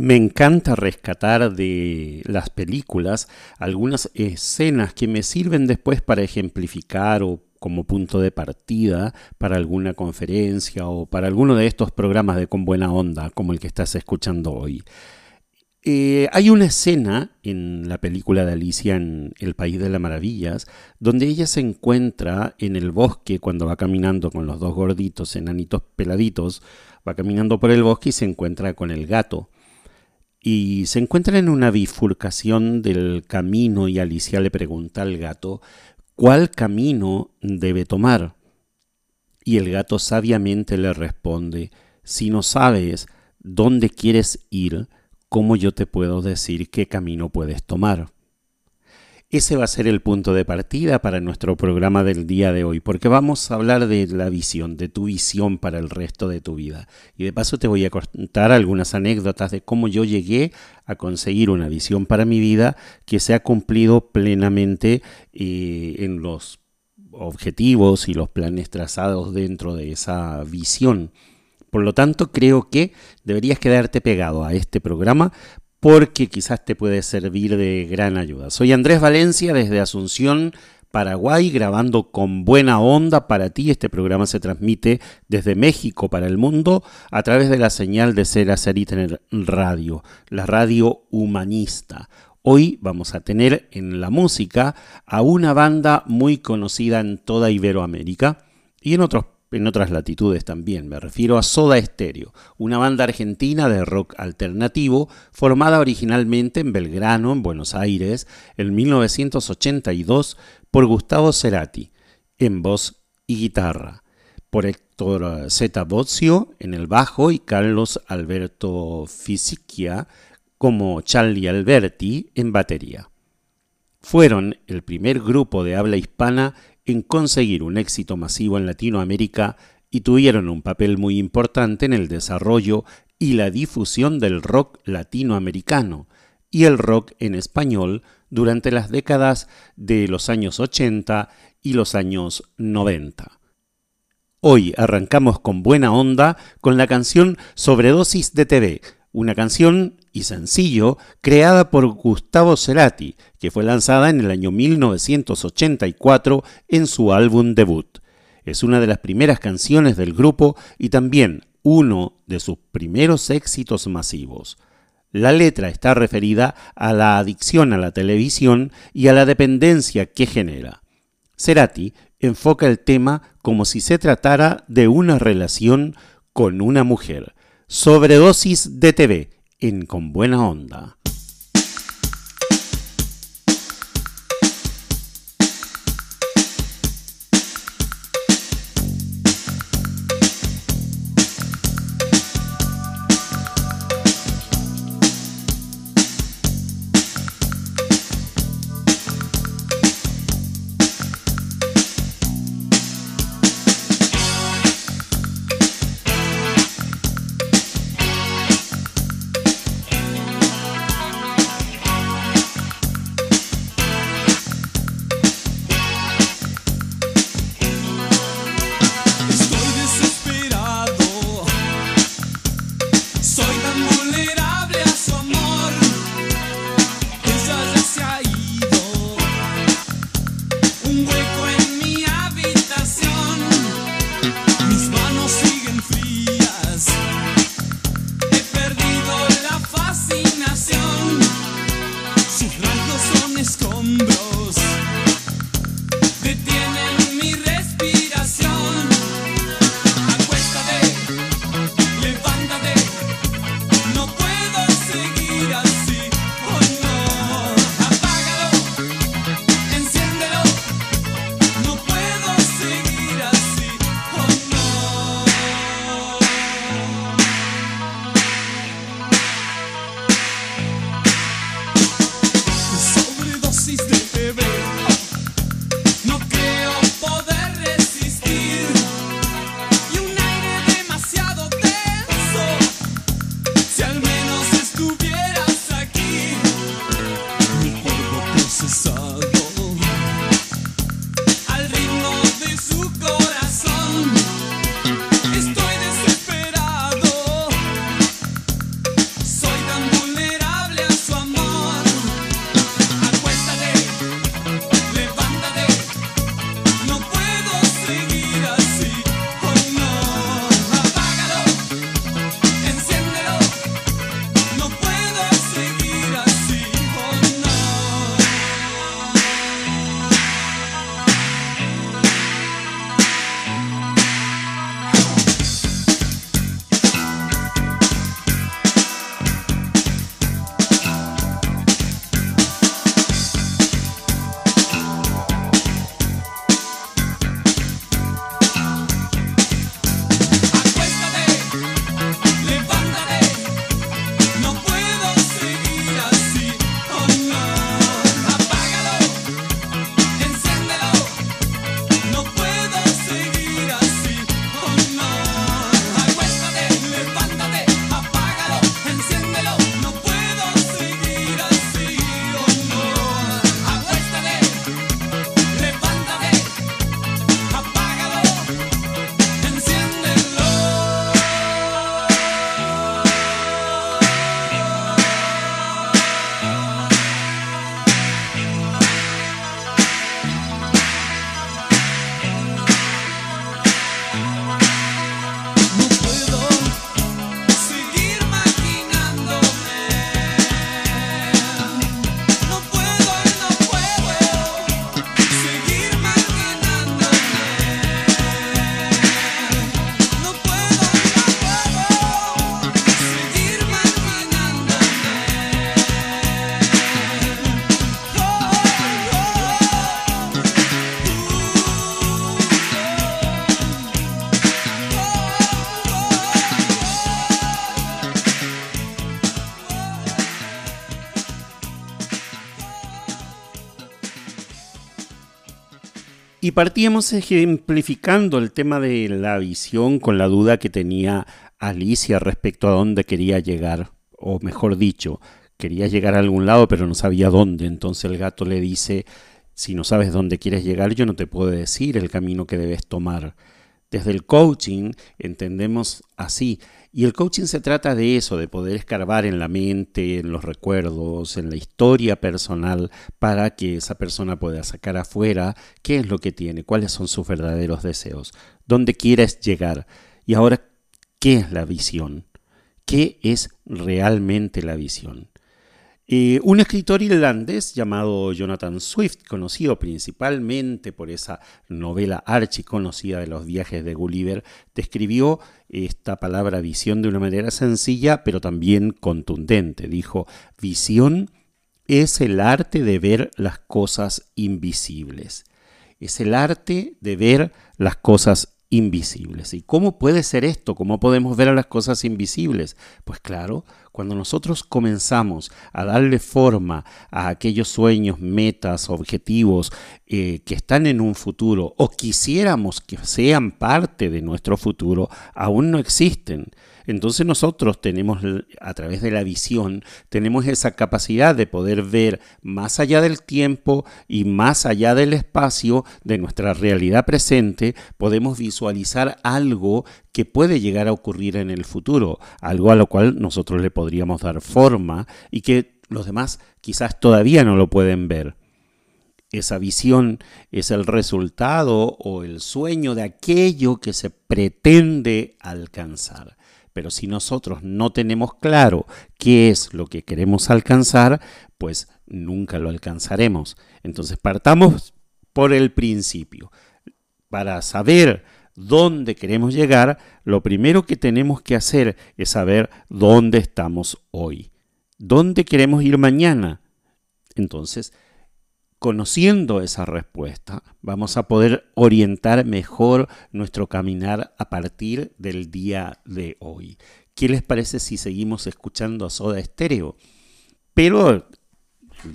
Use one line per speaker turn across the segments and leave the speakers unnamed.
Me encanta rescatar de las películas algunas escenas que me sirven después para ejemplificar o como punto de partida para alguna conferencia o para alguno de estos programas de Con Buena Onda, como el que estás escuchando hoy. Eh, hay una escena en la película de Alicia en El País de las Maravillas, donde ella se encuentra en el bosque cuando va caminando con los dos gorditos, enanitos peladitos, va caminando por el bosque y se encuentra con el gato y se encuentra en una bifurcación del camino y Alicia le pregunta al gato cuál camino debe tomar. Y el gato sabiamente le responde, si no sabes dónde quieres ir, ¿cómo yo te puedo decir qué camino puedes tomar? Ese va a ser el punto de partida para nuestro programa del día de hoy, porque vamos a hablar de la visión, de tu visión para el resto de tu vida. Y de paso te voy a contar algunas anécdotas de cómo yo llegué a conseguir una visión para mi vida que se ha cumplido plenamente eh, en los objetivos y los planes trazados dentro de esa visión. Por lo tanto, creo que deberías quedarte pegado a este programa porque quizás te puede servir de gran ayuda. Soy Andrés Valencia desde Asunción, Paraguay, grabando con buena onda para ti. Este programa se transmite desde México para el mundo a través de la señal de Ser Hacer y Tener Radio, la radio humanista. Hoy vamos a tener en la música a una banda muy conocida en toda Iberoamérica y en otros en otras latitudes también. Me refiero a Soda Stereo, una banda argentina de rock alternativo formada originalmente en Belgrano, en Buenos Aires, en 1982 por Gustavo Cerati, en voz y guitarra, por Héctor Z. Bozio en el bajo y Carlos Alberto Fisichia como Charlie Alberti en batería. Fueron el primer grupo de habla hispana en conseguir un éxito masivo en Latinoamérica y tuvieron un papel muy importante en el desarrollo y la difusión del rock latinoamericano y el rock en español durante las décadas de los años 80 y los años 90. Hoy arrancamos con buena onda con la canción Sobredosis de TV, una canción y sencillo creada por Gustavo Cerati, que fue lanzada en el año 1984 en su álbum debut. Es una de las primeras canciones del grupo y también uno de sus primeros éxitos masivos. La letra está referida a la adicción a la televisión y a la dependencia que genera. Cerati enfoca el tema como si se tratara de una relación con una mujer. Sobredosis de TV en Con Buena Onda. Partíamos ejemplificando el tema de la visión con la duda que tenía Alicia respecto a dónde quería llegar, o mejor dicho, quería llegar a algún lado pero no sabía dónde. Entonces el gato le dice, si no sabes dónde quieres llegar, yo no te puedo decir el camino que debes tomar. Desde el coaching entendemos así. Y el coaching se trata de eso, de poder escarbar en la mente, en los recuerdos, en la historia personal, para que esa persona pueda sacar afuera qué es lo que tiene, cuáles son sus verdaderos deseos, dónde quieres llegar. Y ahora, ¿qué es la visión? ¿Qué es realmente la visión? Un escritor irlandés llamado Jonathan Swift, conocido principalmente por esa novela archiconocida de los viajes de Gulliver, describió esta palabra visión de una manera sencilla pero también contundente. Dijo, visión es el arte de ver las cosas invisibles. Es el arte de ver las cosas invisibles. ¿Y cómo puede ser esto? ¿Cómo podemos ver a las cosas invisibles? Pues claro, cuando nosotros comenzamos a darle forma a aquellos sueños, metas, objetivos eh, que están en un futuro o quisiéramos que sean parte de nuestro futuro, aún no existen. Entonces nosotros tenemos, a través de la visión, tenemos esa capacidad de poder ver más allá del tiempo y más allá del espacio de nuestra realidad presente, podemos visualizar algo que puede llegar a ocurrir en el futuro, algo a lo cual nosotros le podríamos dar forma y que los demás quizás todavía no lo pueden ver. Esa visión es el resultado o el sueño de aquello que se pretende alcanzar. Pero si nosotros no tenemos claro qué es lo que queremos alcanzar, pues nunca lo alcanzaremos. Entonces partamos por el principio. Para saber dónde queremos llegar, lo primero que tenemos que hacer es saber dónde estamos hoy. ¿Dónde queremos ir mañana? Entonces, Conociendo esa respuesta, vamos a poder orientar mejor nuestro caminar a partir del día de hoy. ¿Qué les parece si seguimos escuchando a Soda Stereo? Pero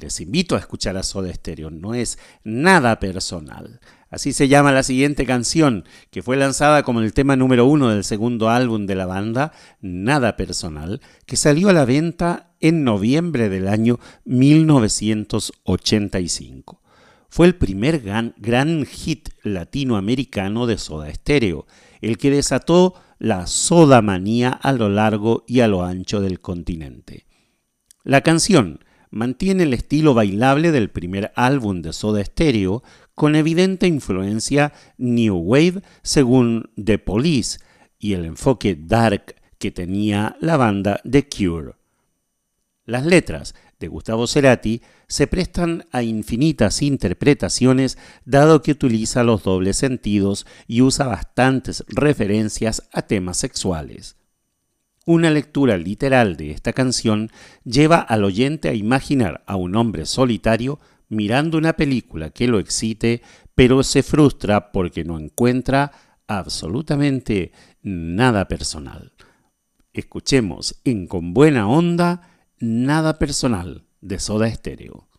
les invito a escuchar a Soda Stereo, no es nada personal. Así se llama la siguiente canción, que fue lanzada como el tema número uno del segundo álbum de la banda, Nada Personal, que salió a la venta en noviembre del año 1985. Fue el primer gran, hit latinoamericano de Soda Stereo, el que desató la soda manía a lo largo y a lo ancho del continente. La canción mantiene el estilo bailable del primer álbum de Soda Stereo, con evidente influencia New Wave según The Police y el enfoque dark que tenía la banda The Cure. Las letras de Gustavo Cerati se prestan a infinitas interpretaciones dado que utiliza los dobles sentidos y usa bastantes referencias a temas sexuales. Una lectura literal de esta canción lleva al oyente a imaginar a un hombre solitario mirando una película que lo excite, pero se frustra porque no encuentra absolutamente nada personal. Escuchemos en Con Buena Onda Nada Personal de Soda Stereo.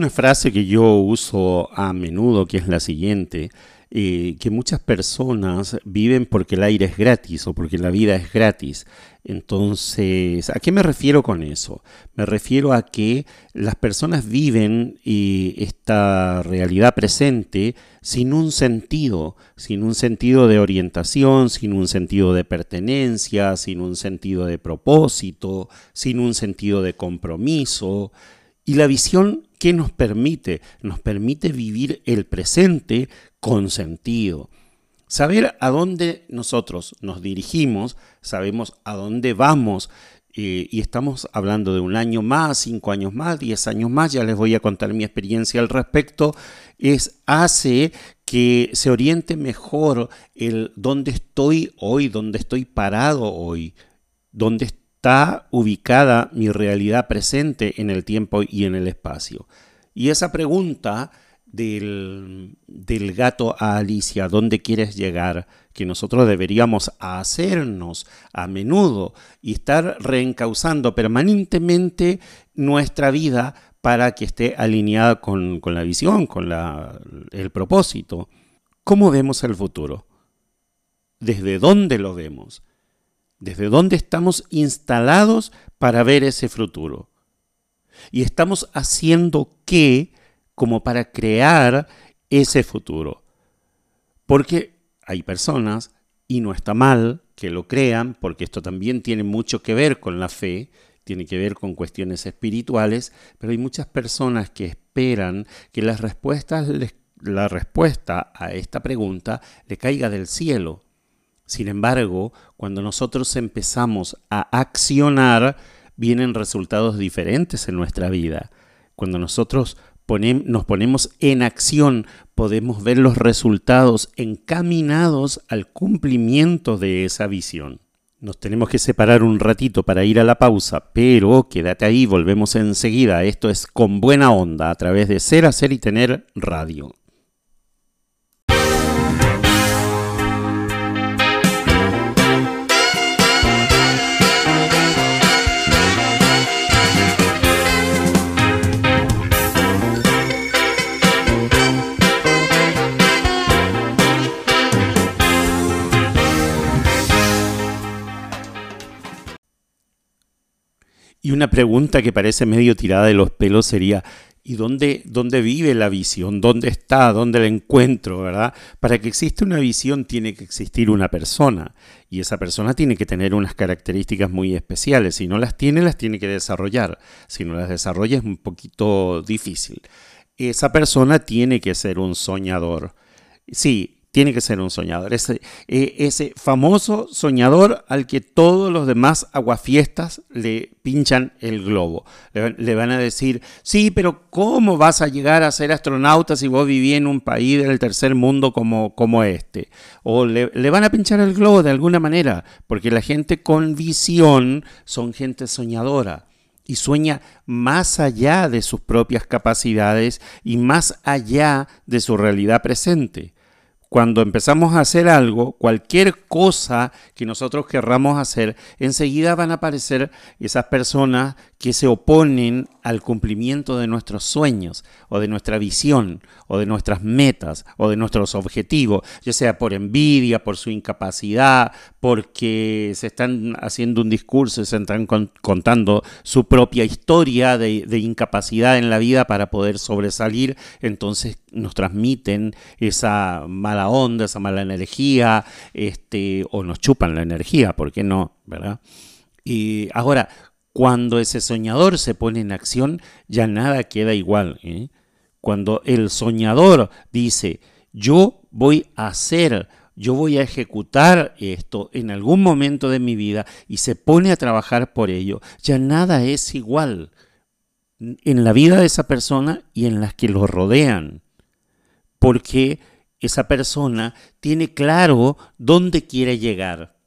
Una frase que yo uso a menudo que es la siguiente, eh, que muchas personas viven porque el aire es gratis o porque la vida es gratis. Entonces, ¿a qué me refiero con eso? Me refiero a que las personas viven eh, esta realidad presente sin un sentido, sin un sentido de orientación, sin un sentido de pertenencia, sin un sentido de propósito, sin un sentido de compromiso. Y la visión ¿Qué nos permite? Nos permite vivir el presente con sentido. Saber a dónde nosotros nos dirigimos, sabemos a dónde vamos eh, y estamos hablando de un año más, cinco años más, diez años más, ya les voy a contar mi experiencia al respecto, es hace que se oriente mejor el dónde estoy hoy, dónde estoy parado hoy, dónde está ubicada mi realidad presente en el tiempo y en el espacio. Y esa pregunta del, gato a Alicia, ¿dónde quieres llegar? que nosotros deberíamos hacernos a menudo y estar reencauzando permanentemente nuestra vida para que esté alineada con, la visión, con el propósito. ¿Cómo vemos el futuro? ¿Desde dónde lo vemos? Desde dónde estamos instalados para ver ese futuro. Y estamos haciendo qué como para crear ese futuro. Porque hay personas y no está mal que lo crean, porque esto también tiene mucho que ver con la fe, tiene que ver con cuestiones espirituales, pero hay muchas personas que esperan que las respuestas la respuesta a esta pregunta le caiga del cielo. Sin embargo, cuando nosotros empezamos a accionar, vienen resultados diferentes en nuestra vida. Cuando nosotros nos ponemos en acción, podemos ver los resultados encaminados al cumplimiento de esa visión. Nos tenemos que separar un ratito para ir a la pausa, pero quédate ahí, volvemos enseguida. Esto es con buena onda a través de Ser, Hacer y Tener Radio. Y una pregunta que parece medio tirada de los pelos sería, ¿y dónde, dónde vive la visión? ¿Dónde está? ¿Dónde la encuentro? ¿Verdad? Para que exista una visión tiene que existir una persona. Y esa persona tiene que tener unas características muy especiales. Si no las tiene, las tiene que desarrollar. Si no las desarrolla es un poquito difícil. Esa persona tiene que ser un soñador. Sí, tiene que ser un soñador. Ese, eh, ese famoso soñador al que todos los demás aguafiestas le pinchan el globo. Le, van a decir, sí, pero ¿cómo vas a llegar a ser astronauta si vos vivís en un país del tercer mundo como, como este? O le, le van a pinchar el globo de alguna manera, porque la gente con visión son gente soñadora y sueña más allá de sus propias capacidades y más allá de su realidad presente cuando empezamos a hacer algo, cualquier cosa que nosotros querramos hacer, enseguida van a aparecer esas personas que se oponen al cumplimiento de nuestros sueños o de nuestra visión o de nuestras metas o de nuestros objetivos, ya sea por envidia, por su incapacidad, porque se están haciendo un discurso se están contando su propia historia de, de incapacidad en la vida para poder sobresalir, entonces nos transmiten esa mala onda, esa mala energía, este, o nos chupan la energía, ¿por qué no? ¿Verdad? Y ahora, cuando ese soñador se pone en acción, ya nada queda igual. ¿eh? Cuando el soñador dice, yo voy a hacer, yo voy a ejecutar esto en algún momento de mi vida y se pone a trabajar por ello, ya nada es igual en la vida de esa persona y en las que lo rodean. Porque esa persona tiene claro dónde quiere llegar.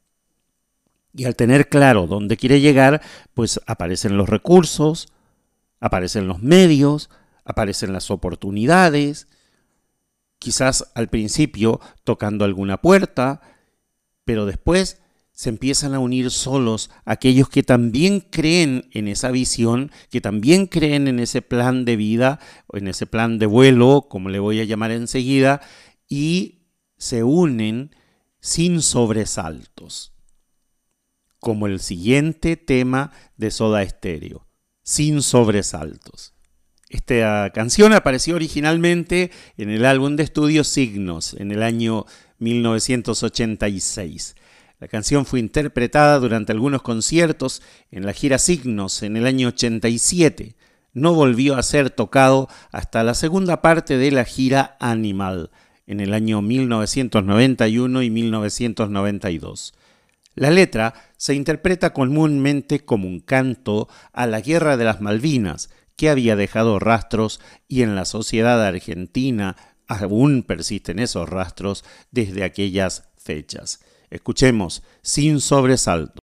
Y al tener claro dónde quiere llegar, pues aparecen los recursos, aparecen los medios, aparecen las oportunidades, quizás al principio tocando alguna puerta, pero después se empiezan a unir solos aquellos que también creen en esa visión, que también creen en ese plan de vida, o en ese plan de vuelo, como le voy a llamar enseguida, y se unen sin sobresaltos como el siguiente tema de Soda Stereo, sin sobresaltos. Esta canción apareció originalmente en el álbum de estudio Signos en el año 1986. La canción fue interpretada durante algunos conciertos en la gira Signos en el año 87. No volvió a ser tocado hasta la segunda parte de la gira Animal en el año 1991 y 1992. La letra se interpreta comúnmente como un canto a la Guerra de las Malvinas, que había dejado rastros y en la sociedad argentina aún persisten esos rastros desde aquellas fechas. Escuchemos sin sobresalto.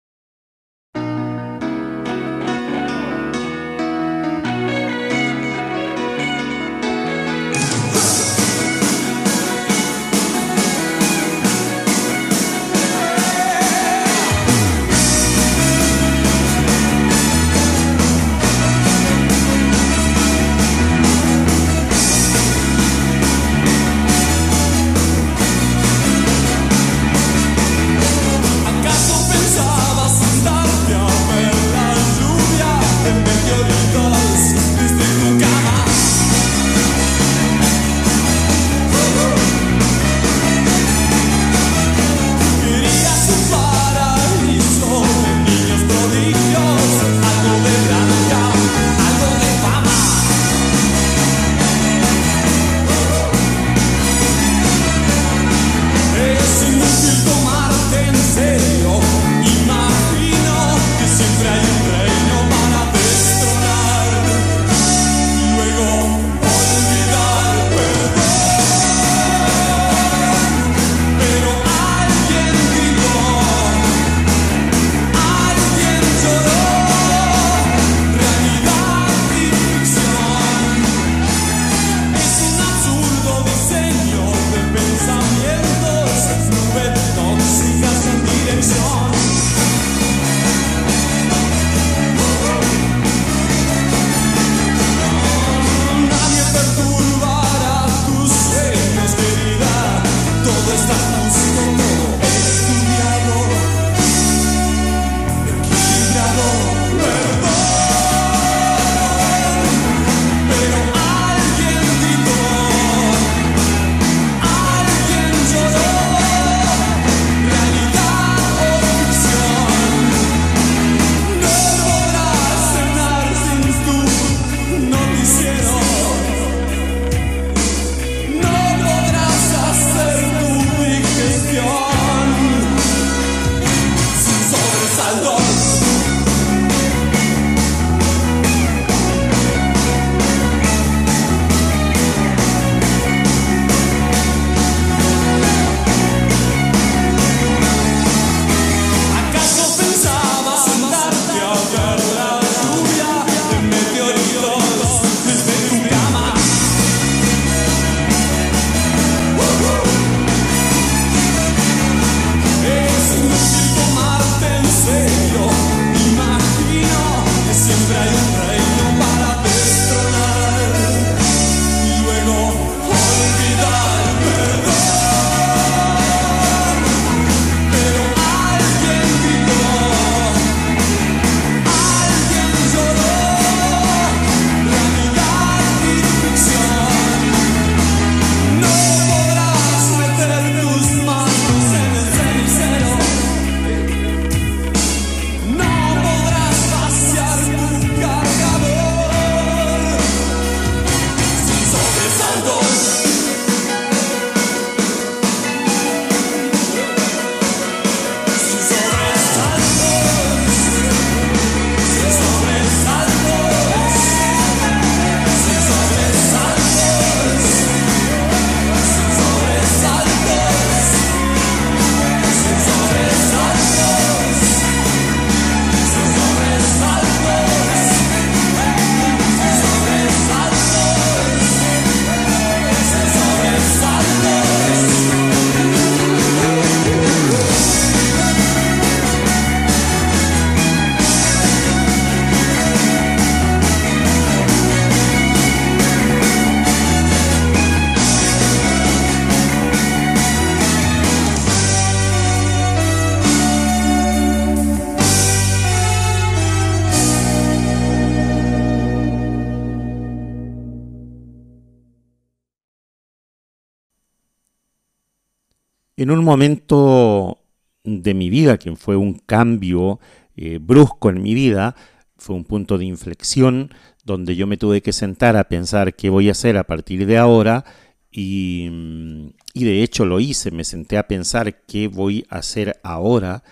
Un momento de mi vida, que fue un cambio eh, brusco en mi vida, fue un punto de inflexión donde yo me tuve que sentar a pensar qué voy a hacer a partir de ahora y, mm, de hecho lo hice, me senté a pensar qué voy a hacer ahora.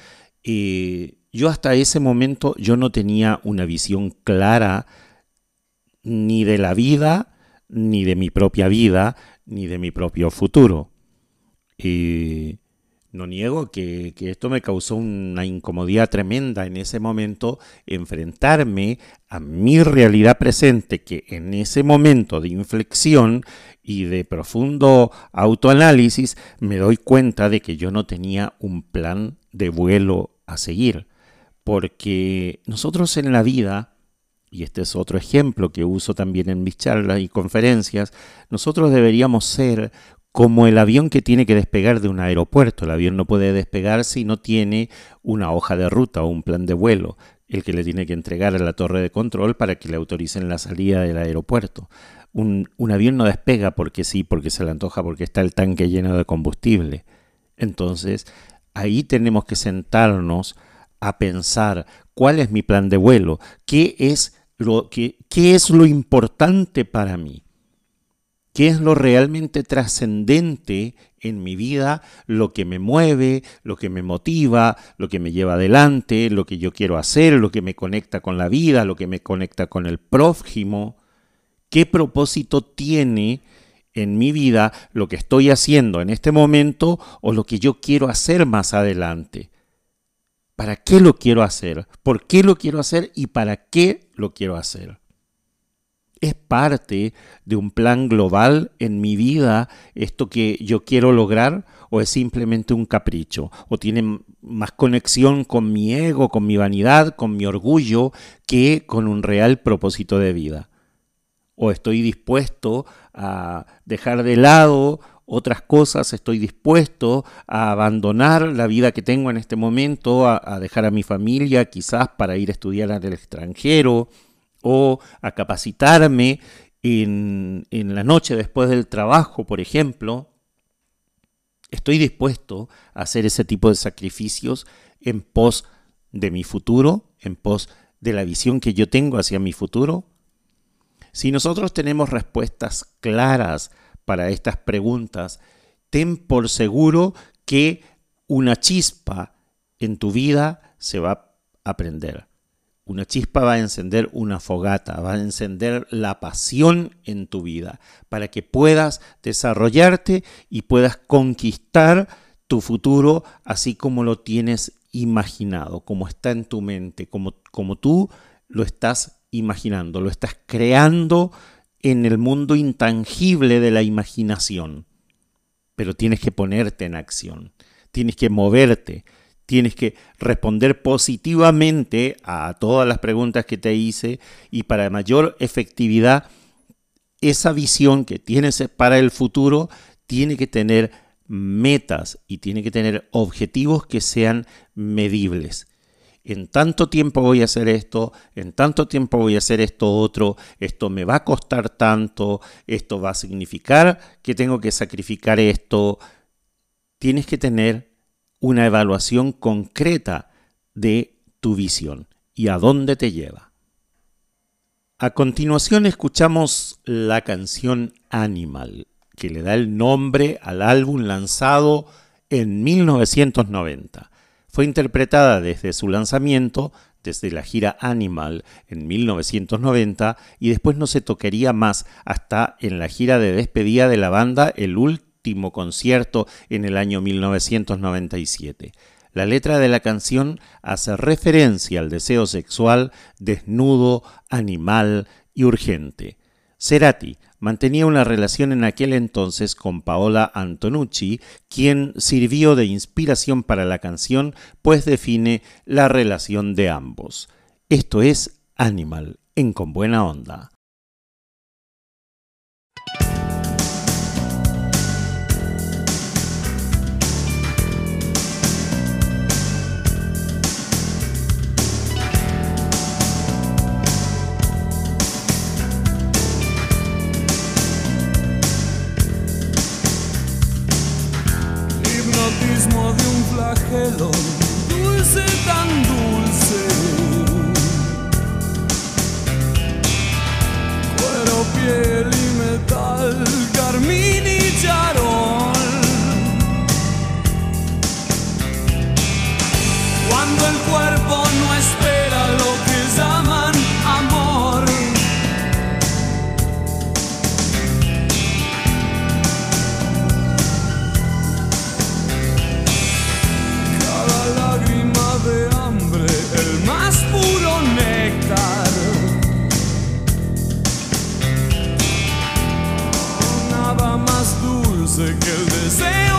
Eh, yo hasta ese momento yo no tenía una visión clara ni de la vida, ni de mi propia vida, ni de mi propio futuro. Y no niego que, esto me causó una incomodidad tremenda en ese momento, enfrentarme a mi realidad presente, que en ese momento de inflexión y de profundo autoanálisis me doy cuenta de que yo no tenía un plan de vuelo a seguir. Porque nosotros en la vida, y este es otro ejemplo que uso también en mis charlas y conferencias, nosotros deberíamos ser como el avión que tiene que despegar de un aeropuerto. El avión no puede despegar si no tiene una hoja de ruta o un plan de vuelo, el que le tiene que entregar a la torre de control para que le autoricen la salida del aeropuerto. Un, avión no despega porque sí, porque se le antoja, porque está el tanque lleno de combustible. Entonces, ahí tenemos que sentarnos a pensar cuál es mi plan de vuelo, qué es lo, qué, qué es lo importante para mí qué es lo realmente trascendente en mi vida, lo que me mueve, lo que me motiva, lo que me lleva adelante, lo que yo quiero hacer, lo que me conecta con la vida, lo que me conecta con el prójimo. ¿Qué propósito tiene en mi vida lo que estoy haciendo en este momento o lo que yo quiero hacer más adelante? ¿Para qué lo quiero hacer? ¿Por qué lo quiero hacer? ¿Y para qué lo quiero hacer? ¿Es parte de un plan global en mi vida esto que yo quiero lograr o es simplemente un capricho? ¿O tiene más conexión con mi ego, con mi vanidad, con mi orgullo que con un real propósito de vida? ¿O estoy dispuesto a dejar de lado otras cosas, estoy dispuesto a abandonar la vida que tengo en este momento, a, dejar a mi familia quizás para ir a estudiar al extranjero? O a capacitarme en, la noche después del trabajo, por ejemplo, estoy dispuesto a hacer ese tipo de sacrificios en pos de mi futuro, en pos de la visión que yo tengo hacia mi futuro? Si nosotros tenemos respuestas claras para estas preguntas, ten por seguro que una chispa en tu vida se va a aprender. Una chispa va a encender una fogata, va a encender la pasión en tu vida para que puedas desarrollarte y puedas conquistar tu futuro así como lo tienes imaginado, como está en tu mente, como, como tú lo estás imaginando, lo estás creando en el mundo intangible de la imaginación. Pero tienes que ponerte en acción, tienes que moverte, tienes que responder positivamente a todas las preguntas que te hice y para mayor efectividad, esa visión que tienes para el futuro tiene que tener metas y tiene que tener objetivos que sean medibles. En tanto tiempo voy a hacer esto, en tanto tiempo voy a hacer esto otro, esto me va a costar tanto, esto va a significar que tengo que sacrificar esto. Tienes que tener una evaluación concreta de tu visión y a dónde te lleva. A continuación escuchamos la canción Animal, que le da el nombre al álbum lanzado en 1990. Fue interpretada desde su lanzamiento, desde la gira Animal en 1990, y después no se tocaría más hasta en la gira de despedida de la banda el último concierto en el año 1997. La letra de la canción hace referencia al deseo sexual desnudo, animal y urgente. Cerati mantenía una relación en aquel entonces con Paola Antonucci, quien sirvió de inspiración para la canción, pues define la relación de ambos. Esto es Animal, en Con Buena Onda.
Dulce tan dulce. Cuero, piel y metal, carmín dulce que el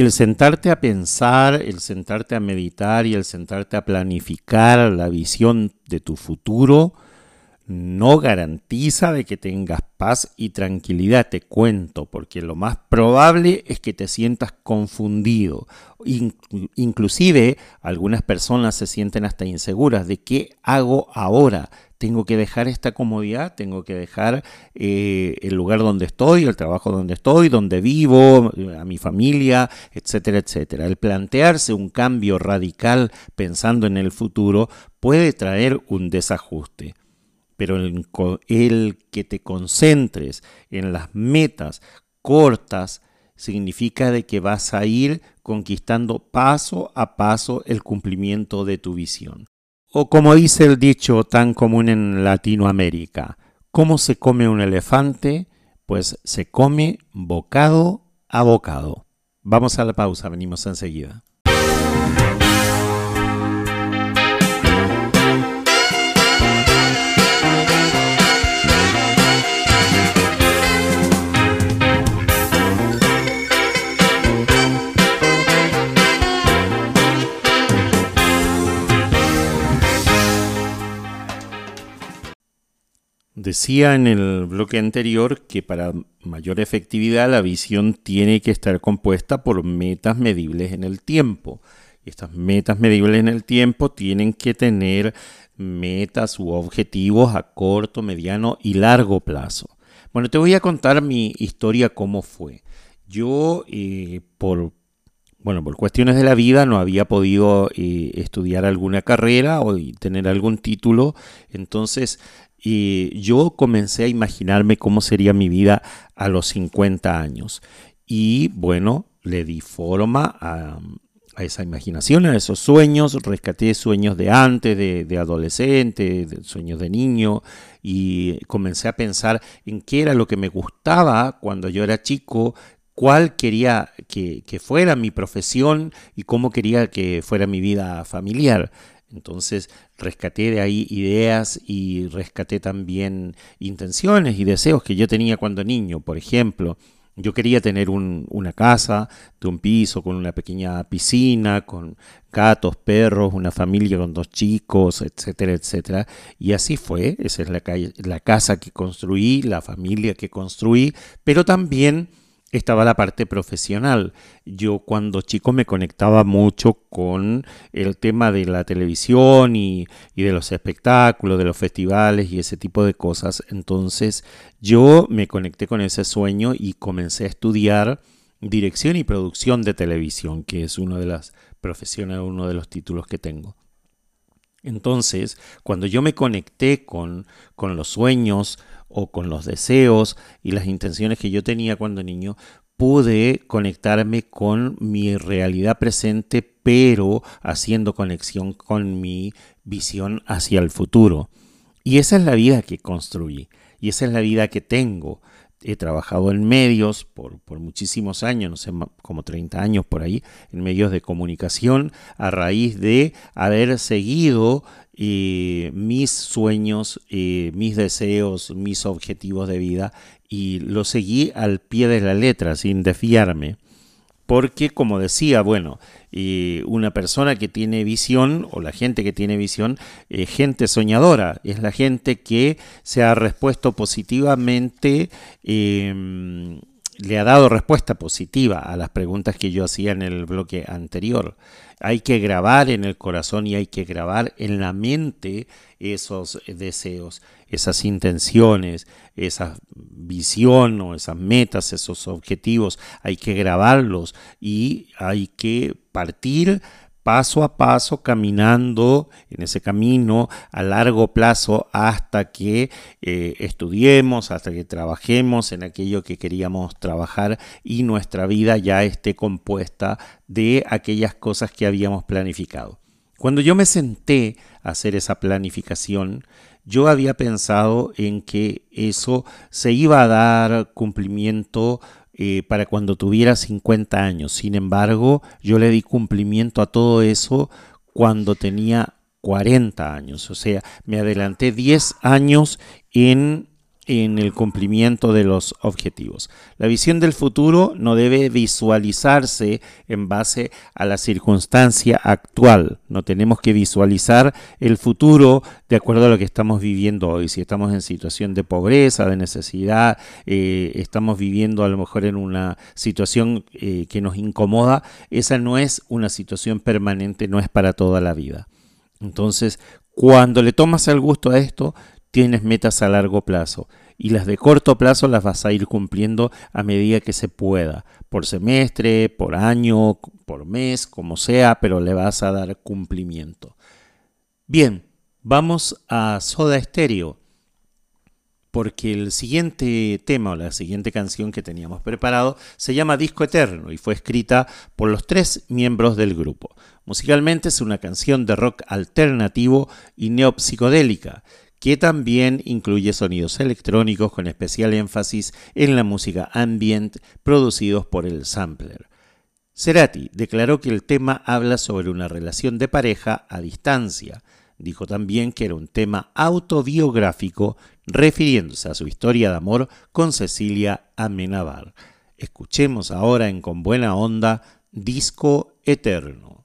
El
sentarte a pensar, el sentarte a meditar y el sentarte a planificar la visión de tu futuro no garantiza de que tengas paz y tranquilidad, te cuento, porque lo más probable es que te sientas confundido. In- inclusive algunas personas se sienten hasta inseguras de qué hago ahora. Tengo que dejar esta comodidad, tengo que dejar eh, el lugar donde estoy, el trabajo donde estoy, donde vivo, a mi familia, etcétera, etcétera. El plantearse un cambio radical pensando en el futuro puede traer un desajuste pero el, el que te concentres en las metas cortas significa de que vas a ir conquistando paso a paso el cumplimiento de tu visión. O como dice el dicho tan común en Latinoamérica, ¿cómo se come un elefante? Pues se come bocado a bocado. Vamos a la pausa, venimos enseguida. Decía en el bloque anterior que para mayor efectividad la visión tiene que estar compuesta por metas medibles en el tiempo. Y estas metas medibles en el tiempo tienen que tener metas u objetivos a corto, mediano y largo plazo. Bueno, te voy a contar mi historia cómo fue. Yo, eh, por, bueno, por cuestiones de la vida, no había podido eh, estudiar alguna carrera o tener algún título. Entonces, y yo comencé a imaginarme cómo sería mi vida a los 50 años. Y bueno, le di forma a, esa imaginación, a esos sueños, rescaté sueños de antes, de, adolescente, sueños de niño, y comencé a pensar en qué era lo que me gustaba cuando yo era chico, cuál quería que, que fuera mi profesión y cómo quería que fuera mi vida familiar. Entonces rescaté de ahí ideas y rescaté también intenciones y deseos que yo tenía cuando niño. Por ejemplo, yo quería tener una casa de un piso con una pequeña piscina, con gatos, perros, una familia con dos chicos, etcétera, etcétera. Y así fue. Esa es la, la casa que construí, la familia que construí, pero también estaba la parte profesional. Yo cuando chico me conectaba mucho con el tema de la televisión y, de los espectáculos, de los festivales y ese tipo de cosas. Entonces yo me conecté con ese sueño y comencé a estudiar dirección y producción de televisión, que es una de las profesiones, uno de los títulos que tengo. Entonces, cuando yo me conecté con, con los sueños o con los deseos y las intenciones que yo tenía cuando niño, pude conectarme con mi realidad presente, pero haciendo conexión con mi visión hacia el futuro. Y esa es la vida que construí, y esa es la vida que tengo. He trabajado en medios por, por muchísimos años, no sé, como 30 años por ahí, en medios de comunicación, a raíz de haber seguido mis sueños, mis deseos, mis objetivos de vida y lo seguí al pie de la letra, sin desfiarme. Porque, como decía, bueno, una persona que tiene visión, o la gente que tiene visión, es gente soñadora, es la gente que se ha respuesto positivamente, em, le ha dado respuesta positiva a las preguntas que yo hacía en el bloque anterior. Hay que grabar en el corazón y hay que grabar en la mente esos deseos, esas intenciones, esa visión o esas metas, esos objetivos. Hay que grabarlos y hay que partir paso a paso caminando en ese camino a largo plazo hasta que eh, estudiemos, hasta que trabajemos en aquello que queríamos trabajar y nuestra vida ya esté compuesta de aquellas cosas que habíamos planificado. Cuando yo me senté a hacer esa planificación, yo había pensado en que eso se iba a dar cumplimiento eh, para cuando tuviera 50 años. Sin embargo, yo le di cumplimiento a todo eso cuando tenía 40 años. O sea, me adelanté 10 años en en el cumplimiento de los objetivos. La visión del futuro no debe visualizarse en base a la circunstancia actual. No tenemos que visualizar el futuro de acuerdo a lo que estamos viviendo hoy. Si estamos en situación de pobreza, de necesidad, eh, estamos viviendo a lo mejor en una situación eh, que nos incomoda, esa no es una situación permanente, no es para toda la vida. Entonces, cuando le tomas el gusto a esto, tienes metas a largo plazo y las de corto plazo las vas a ir cumpliendo a medida que se pueda, por semestre, por año, por mes, como sea, pero le vas a dar cumplimiento. Bien, vamos a Soda Stereo, porque el siguiente tema o la siguiente canción que teníamos preparado se llama Disco Eterno y fue escrita por los tres miembros del grupo. Musicalmente es una canción de rock alternativo y neopsicodélica que también incluye sonidos electrónicos con especial énfasis en la música ambient producidos por el sampler. Cerati declaró que el tema habla sobre una relación de pareja a distancia. Dijo también que era un tema autobiográfico refiriéndose a su historia de amor con Cecilia Amenabar. Escuchemos ahora en Con Buena Onda Disco Eterno.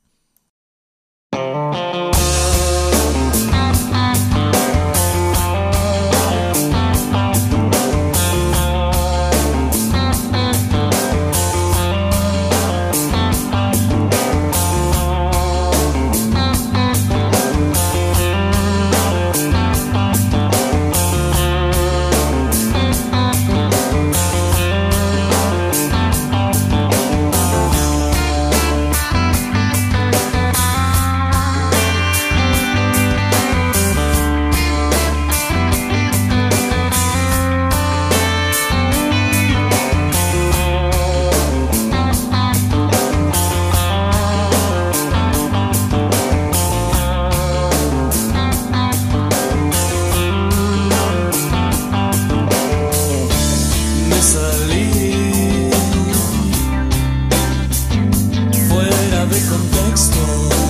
become gangster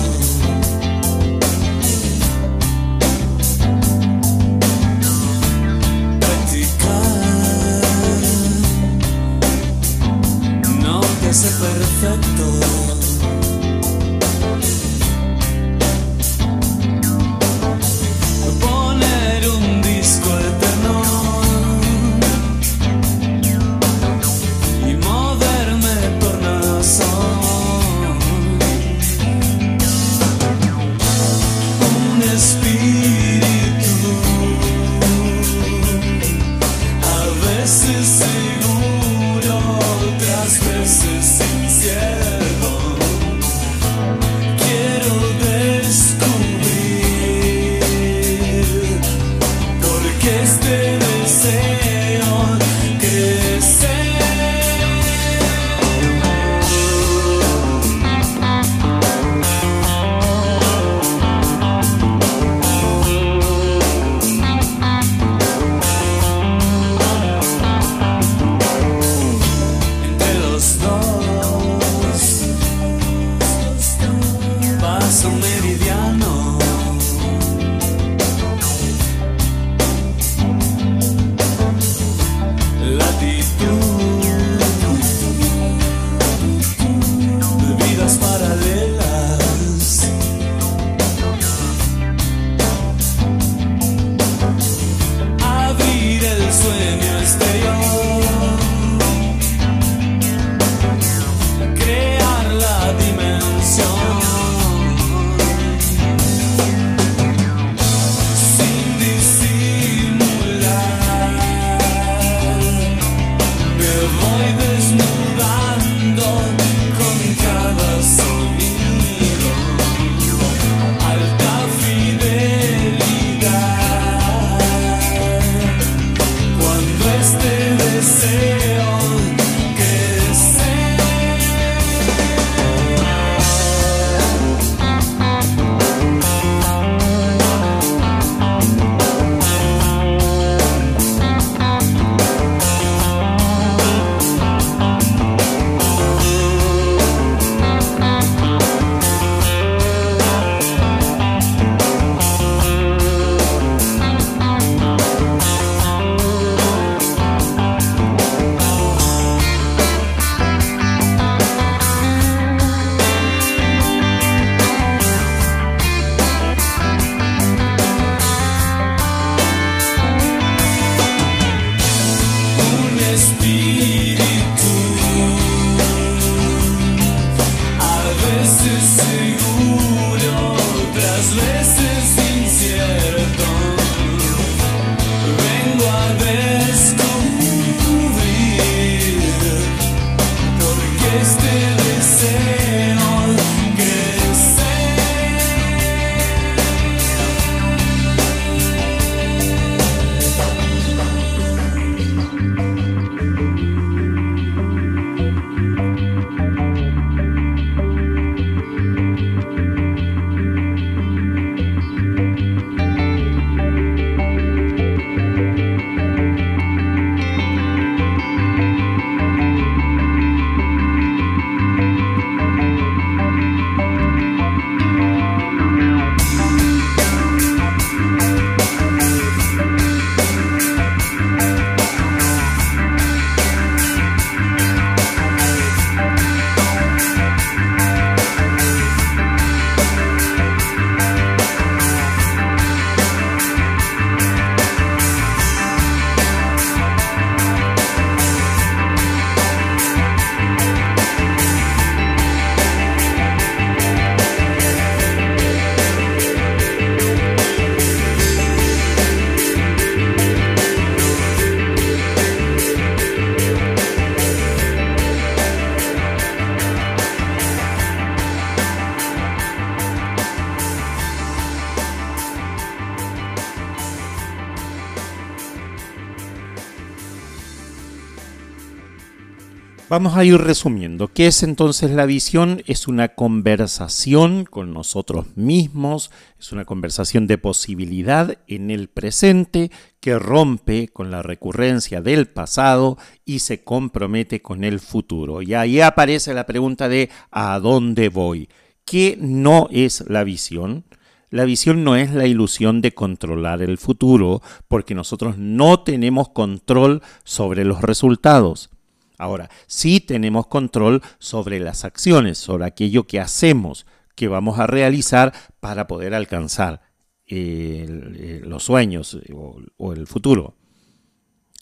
Vamos a ir resumiendo. ¿Qué es entonces la visión? Es una conversación con nosotros mismos, es una conversación de posibilidad en el presente que rompe con la recurrencia del pasado y se compromete con el futuro. Y ahí aparece la pregunta de ¿a dónde voy? ¿Qué no es la visión? La visión no es la ilusión de controlar el futuro, porque nosotros no tenemos control sobre los resultados. Ahora, sí tenemos control sobre las acciones, sobre aquello que hacemos, que vamos a realizar para poder alcanzar eh, los sueños eh, o el futuro.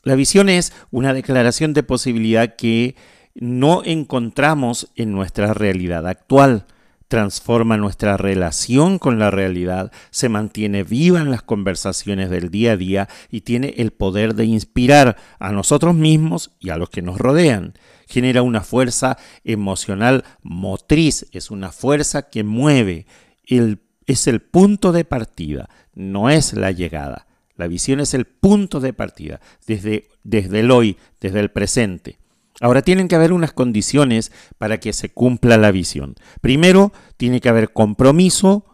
La visión es una declaración de posibilidad que no encontramos en nuestra realidad actual. Transforma nuestra relación con la realidad, se mantiene viva en las conversaciones del día a día y tiene el poder de inspirar a nosotros mismos y a los que nos rodean. Genera una fuerza emocional motriz, es una fuerza que mueve, el- es el punto de partida, no es la llegada. La visión es el punto de partida, desde, desde el hoy, desde el presente. Ahora tienen que haber unas condiciones para que se cumpla la visión. Primero, tiene que haber compromiso,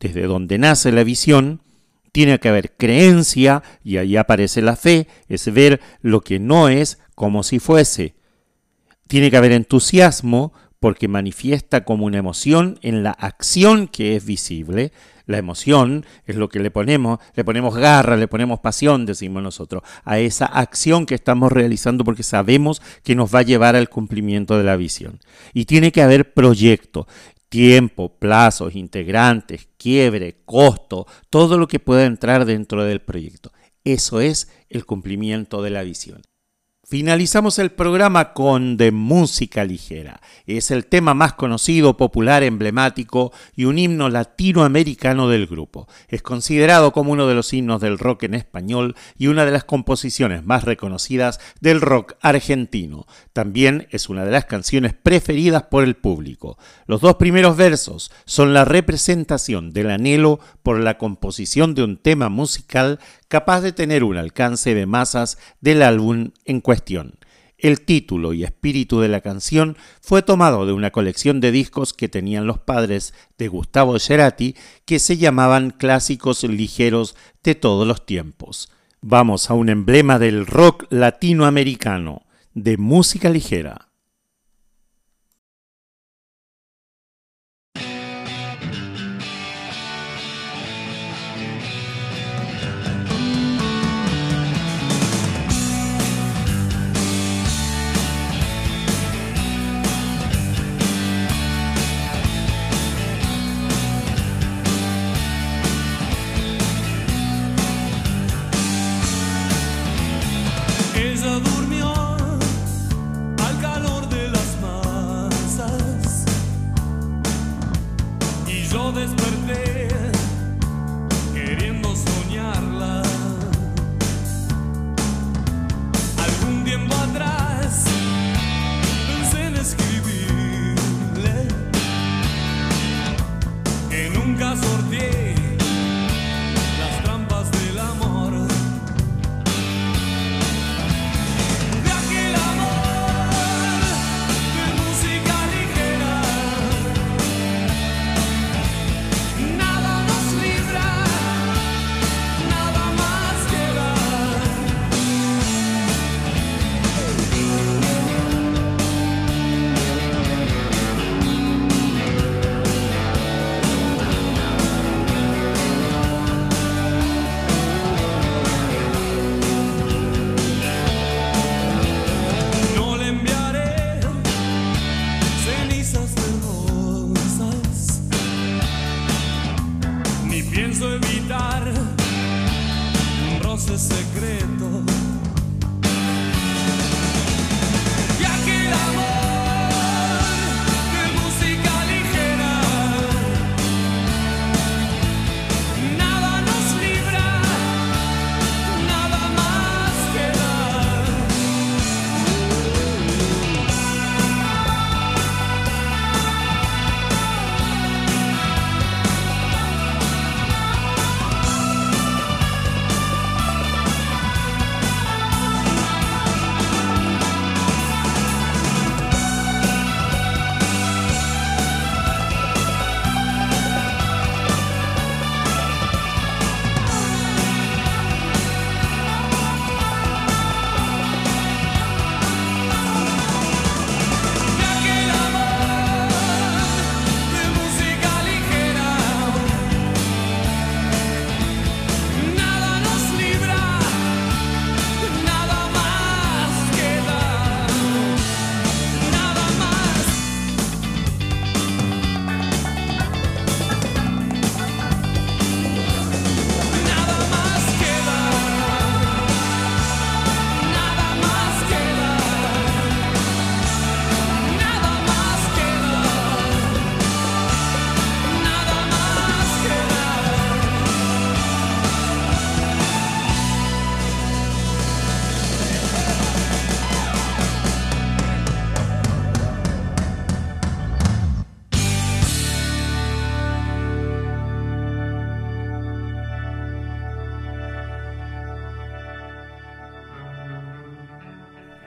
desde donde nace la visión, tiene que haber creencia, y ahí aparece la fe, es ver lo que no es como si fuese. Tiene que haber entusiasmo, porque manifiesta como una emoción en la acción que es visible. La emoción es lo que le ponemos, le ponemos garra, le ponemos pasión, decimos nosotros, a esa acción que estamos realizando porque sabemos que nos va a llevar al cumplimiento de la visión. Y tiene que haber proyecto tiempo, plazos, integrantes, quiebre, costo, todo lo que pueda entrar dentro del proyecto. Eso es el cumplimiento de la visión. Finalizamos el programa con De Música Ligera. Es el tema más conocido, popular, emblemático y un himno latinoamericano del grupo. Es considerado como uno de los himnos del rock en español y una de las composiciones más reconocidas del rock argentino. También es una de las canciones preferidas por el público. Los dos primeros versos son la representación del anhelo por la composición de un tema musical capaz de tener un alcance de masas del álbum en cuestión. El título y espíritu de la canción fue tomado de una colección de discos que tenían los padres de Gustavo Cerati que se llamaban clásicos ligeros de todos los tiempos. Vamos a un emblema del rock latinoamericano, de música ligera.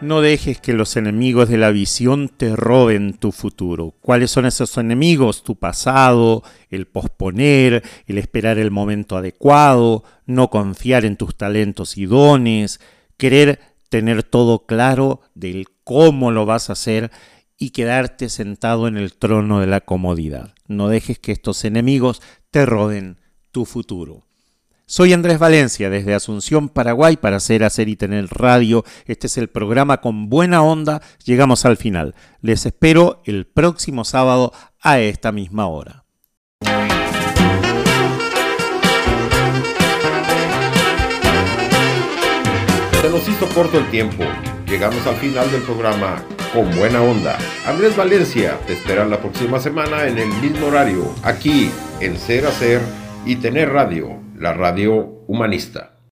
No dejes que los enemigos de la visión te roben tu futuro. ¿Cuáles son esos enemigos? Tu pasado, el posponer, el esperar el momento adecuado, no confiar en tus talentos y dones, querer tener todo claro del cómo lo vas a hacer y quedarte sentado en el trono de la comodidad. No dejes que estos enemigos te roden tu futuro. Soy Andrés Valencia desde Asunción, Paraguay, para hacer, hacer y tener radio. Este es el programa con buena onda. Llegamos al final. Les espero el próximo sábado a esta misma hora.
Se nos hizo corto el tiempo. Llegamos al final del programa con buena onda. Andrés Valencia te espera la próxima semana en el mismo horario, aquí en Ser Hacer y Tener Radio, la radio humanista.